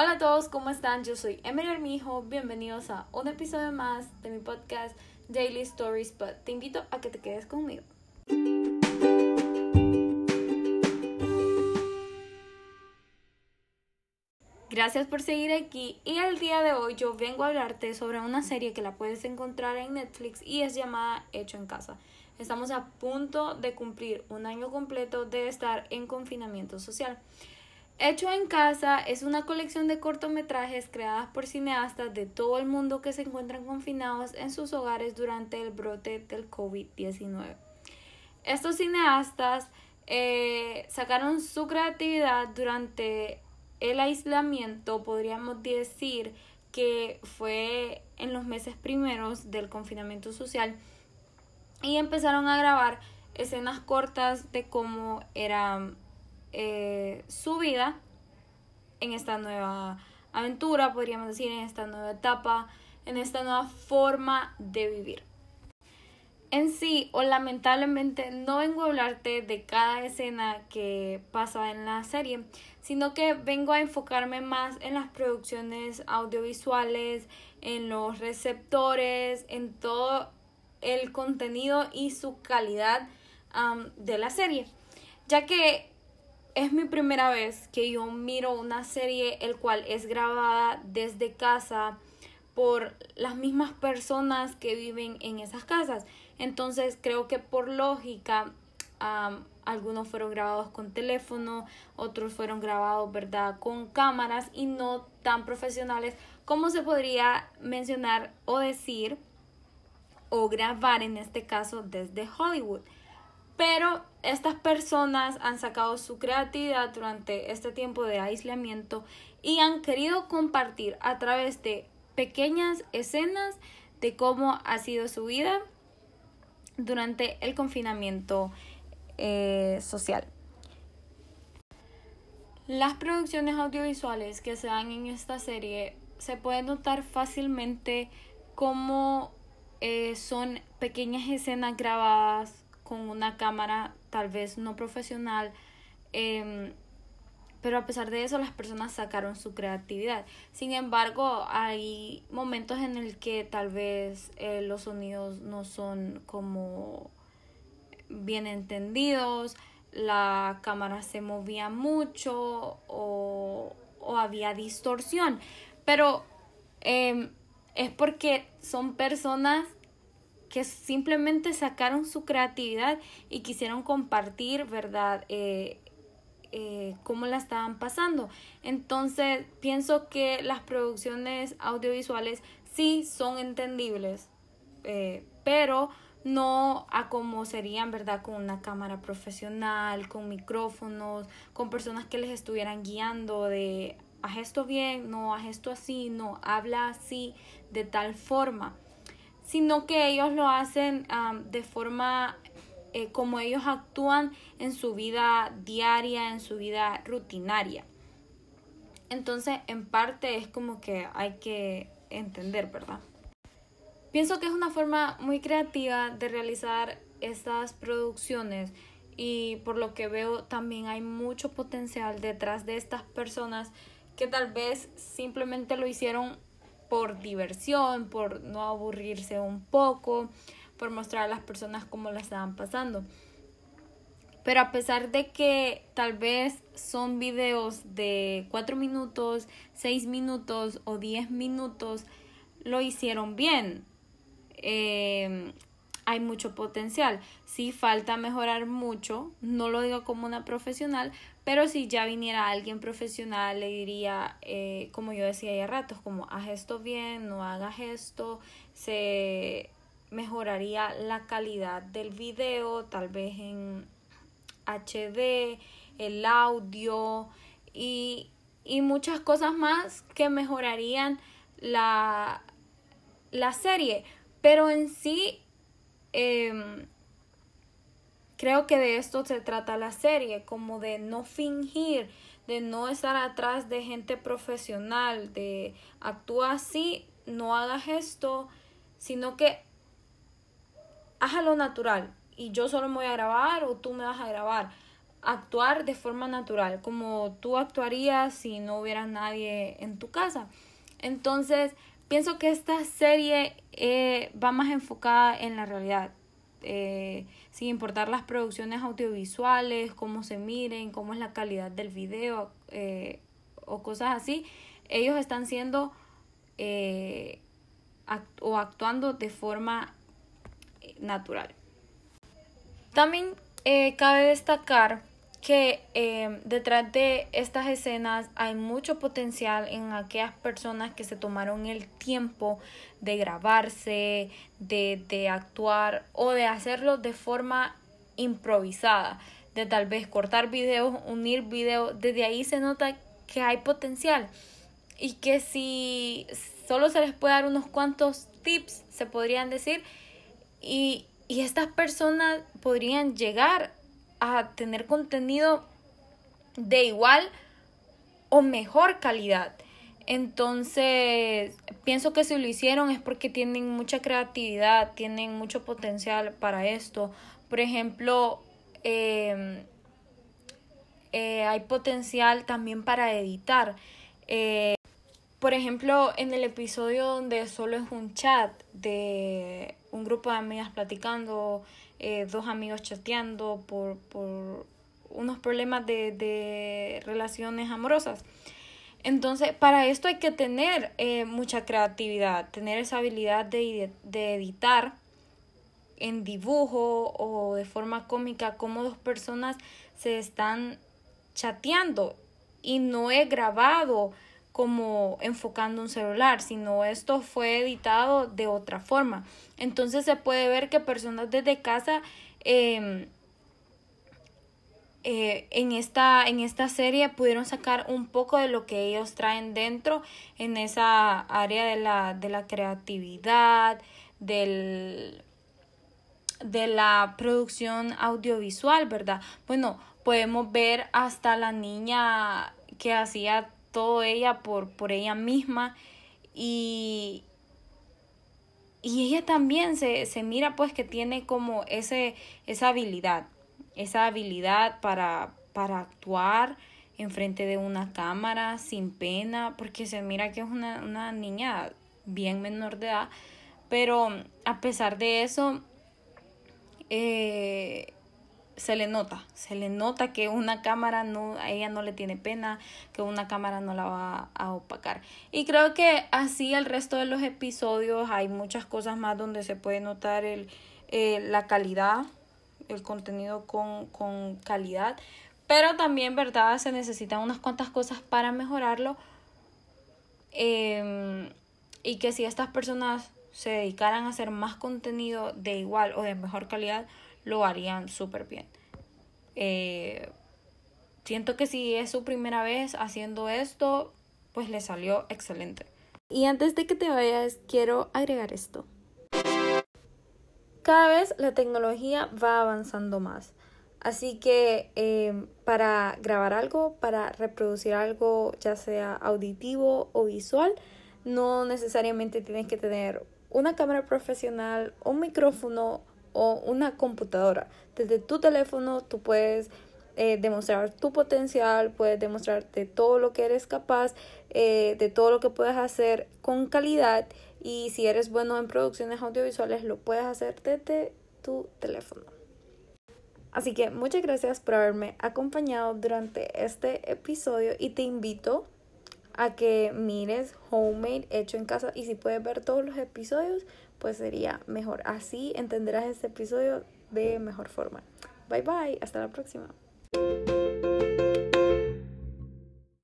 Hola a todos, ¿cómo están? Yo soy Emily Armijo, bienvenidos a un episodio más de mi podcast Daily Stories, but te invito a que te quedes conmigo. Gracias por seguir aquí y el día de hoy yo vengo a hablarte sobre una serie que la puedes encontrar en Netflix y es llamada Hecho en Casa. Estamos a punto de cumplir un año completo de estar en confinamiento social. Hecho en Casa es una colección de cortometrajes creadas por cineastas de todo el mundo que se encuentran confinados en sus hogares durante el brote del COVID-19. Estos cineastas eh, sacaron su creatividad durante el aislamiento, podríamos decir que fue en los meses primeros del confinamiento social y empezaron a grabar escenas cortas de cómo era eh, su vida en esta nueva aventura, podríamos decir, en esta nueva etapa, en esta nueva forma de vivir. En sí, o lamentablemente, no vengo a hablarte de cada escena que pasa en la serie, sino que vengo a enfocarme más en las producciones audiovisuales, en los receptores, en todo el contenido y su calidad de la serie, ya que es mi primera vez que yo miro una serie el cual es grabada desde casa por las mismas personas que viven en esas casas. Entonces creo que por lógica algunos fueron grabados con teléfono, otros fueron grabados, ¿verdad?, con cámaras y no tan profesionales como se podría mencionar o decir o grabar en este caso desde Hollywood. Pero estas personas han sacado su creatividad durante este tiempo de aislamiento y han querido compartir a través de pequeñas escenas de cómo ha sido su vida durante el confinamiento eh, social. Las producciones audiovisuales que se dan en esta serie se puede notar fácilmente como eh, son pequeñas escenas grabadas con una cámara tal vez no profesional, em, pero a pesar de eso las personas sacaron su creatividad. Sin embargo, hay momentos en el que tal vez eh, los sonidos no son como bien entendidos, la cámara se movía mucho o, había distorsión, pero em, es porque son personas que simplemente sacaron su creatividad y quisieron compartir, ¿verdad? Eh, eh, cómo la estaban pasando. Entonces, pienso que las producciones audiovisuales sí son entendibles, eh, pero no a como serían, ¿verdad? Con una cámara profesional, con micrófonos, con personas que les estuvieran guiando de haz esto bien, no haz esto así, no habla así, de tal forma sino que ellos lo hacen de forma eh, como ellos actúan en su vida diaria, en su vida rutinaria. Entonces, en parte es como que hay que entender, ¿verdad? Pienso que es una forma muy creativa de realizar estas producciones y por lo que veo también hay mucho potencial detrás de estas personas que tal vez simplemente lo hicieron por diversión, por no aburrirse un poco, por mostrar a las personas cómo la estaban pasando. Pero a pesar de que tal vez son videos de 4 minutos, 6 minutos o 10 minutos, lo hicieron bien. Eh, hay mucho potencial. Sí falta mejorar mucho, no lo digo como una profesional, pero si ya viniera alguien profesional, le diría, eh, como yo decía ya ratos, como haz esto bien, no hagas esto, se mejoraría la calidad del video, tal vez en HD, el audio y, y muchas cosas más que mejorarían la, la serie. Pero en sí Em, creo que de esto se trata la serie, como de no fingir, de no estar atrás de gente profesional, de actúa así, no hagas esto, sino que lo natural y yo solo me voy a grabar o tú me vas a grabar. actuar de forma natural, como tú actuarías si no hubiera nadie en tu casa. Entonces, pienso que esta serie eh, va más enfocada en la realidad, eh, sin importar las producciones audiovisuales, cómo se miren, cómo es la calidad del video eh, o cosas así. Ellos están siendo o actuando de forma natural. También cabe destacar que eh, detrás de estas escenas hay mucho potencial en aquellas personas que se tomaron el tiempo de grabarse, de, de actuar o de hacerlo de forma improvisada, de tal vez cortar videos, unir videos, desde ahí se nota que hay potencial y que si solo se les puede dar unos cuantos tips, se podrían decir, y, y estas personas podrían llegar a tener contenido de igual o mejor calidad. Entonces, pienso que si lo hicieron es porque tienen mucha creatividad, tienen mucho potencial para esto. Por ejemplo, em, eh, hay potencial también para editar. Eh, por ejemplo, en el episodio donde solo es un chat de un grupo de amigas platicando, eh, dos amigos chateando por, por unos problemas de, de, relaciones amorosas. Entonces, para esto hay que tener eh, mucha creatividad, tener esa habilidad de, de editar en dibujo o de forma cómica cómo dos personas se están chateando y no he grabado como enfocando un celular, sino esto fue editado de otra forma. Entonces se puede ver que personas desde casa em, eh, en, esta, en esta serie pudieron sacar un poco de lo que ellos traen dentro en esa área de la, de la creatividad, del, de la producción audiovisual, ¿verdad? Bueno, podemos ver hasta la niña que hacía todo ella por, por ella misma y, y ella también se, se mira pues que tiene como ese, esa habilidad, esa habilidad para, para actuar enfrente de una cámara sin pena, porque se mira que es una, una niña bien menor de edad, pero a pesar de eso, eh, se le nota, se le nota que una cámara no, a ella no le tiene pena, que una cámara no la va a opacar. Y creo que así el resto de los episodios hay muchas cosas más donde se puede notar el, eh, la calidad, el contenido con, con calidad, pero también, ¿verdad? Se necesitan unas cuantas cosas para mejorarlo. Em, y que si estas personas se dedicaran a hacer más contenido de igual o de mejor calidad, lo harían súper bien. Eh, siento que si es su primera vez haciendo esto, pues le salió excelente. Y antes de que te vayas, quiero agregar esto. Cada vez la tecnología va avanzando más. Así que eh, para grabar algo, para reproducir algo, ya sea auditivo o visual, no necesariamente tienes que tener una cámara profesional, un micrófono o una computadora. Desde tu teléfono tú puedes eh, demostrar tu potencial, puedes demostrarte todo lo que eres capaz, eh, de todo lo que puedes hacer con calidad y si eres bueno en producciones audiovisuales lo puedes hacer desde tu teléfono. Así que muchas gracias por haberme acompañado durante este episodio y te invito a que mires Homemade hecho en casa y si puedes ver todos los episodios pues sería mejor. Así entenderás este episodio de mejor forma. Bye bye, hasta la próxima.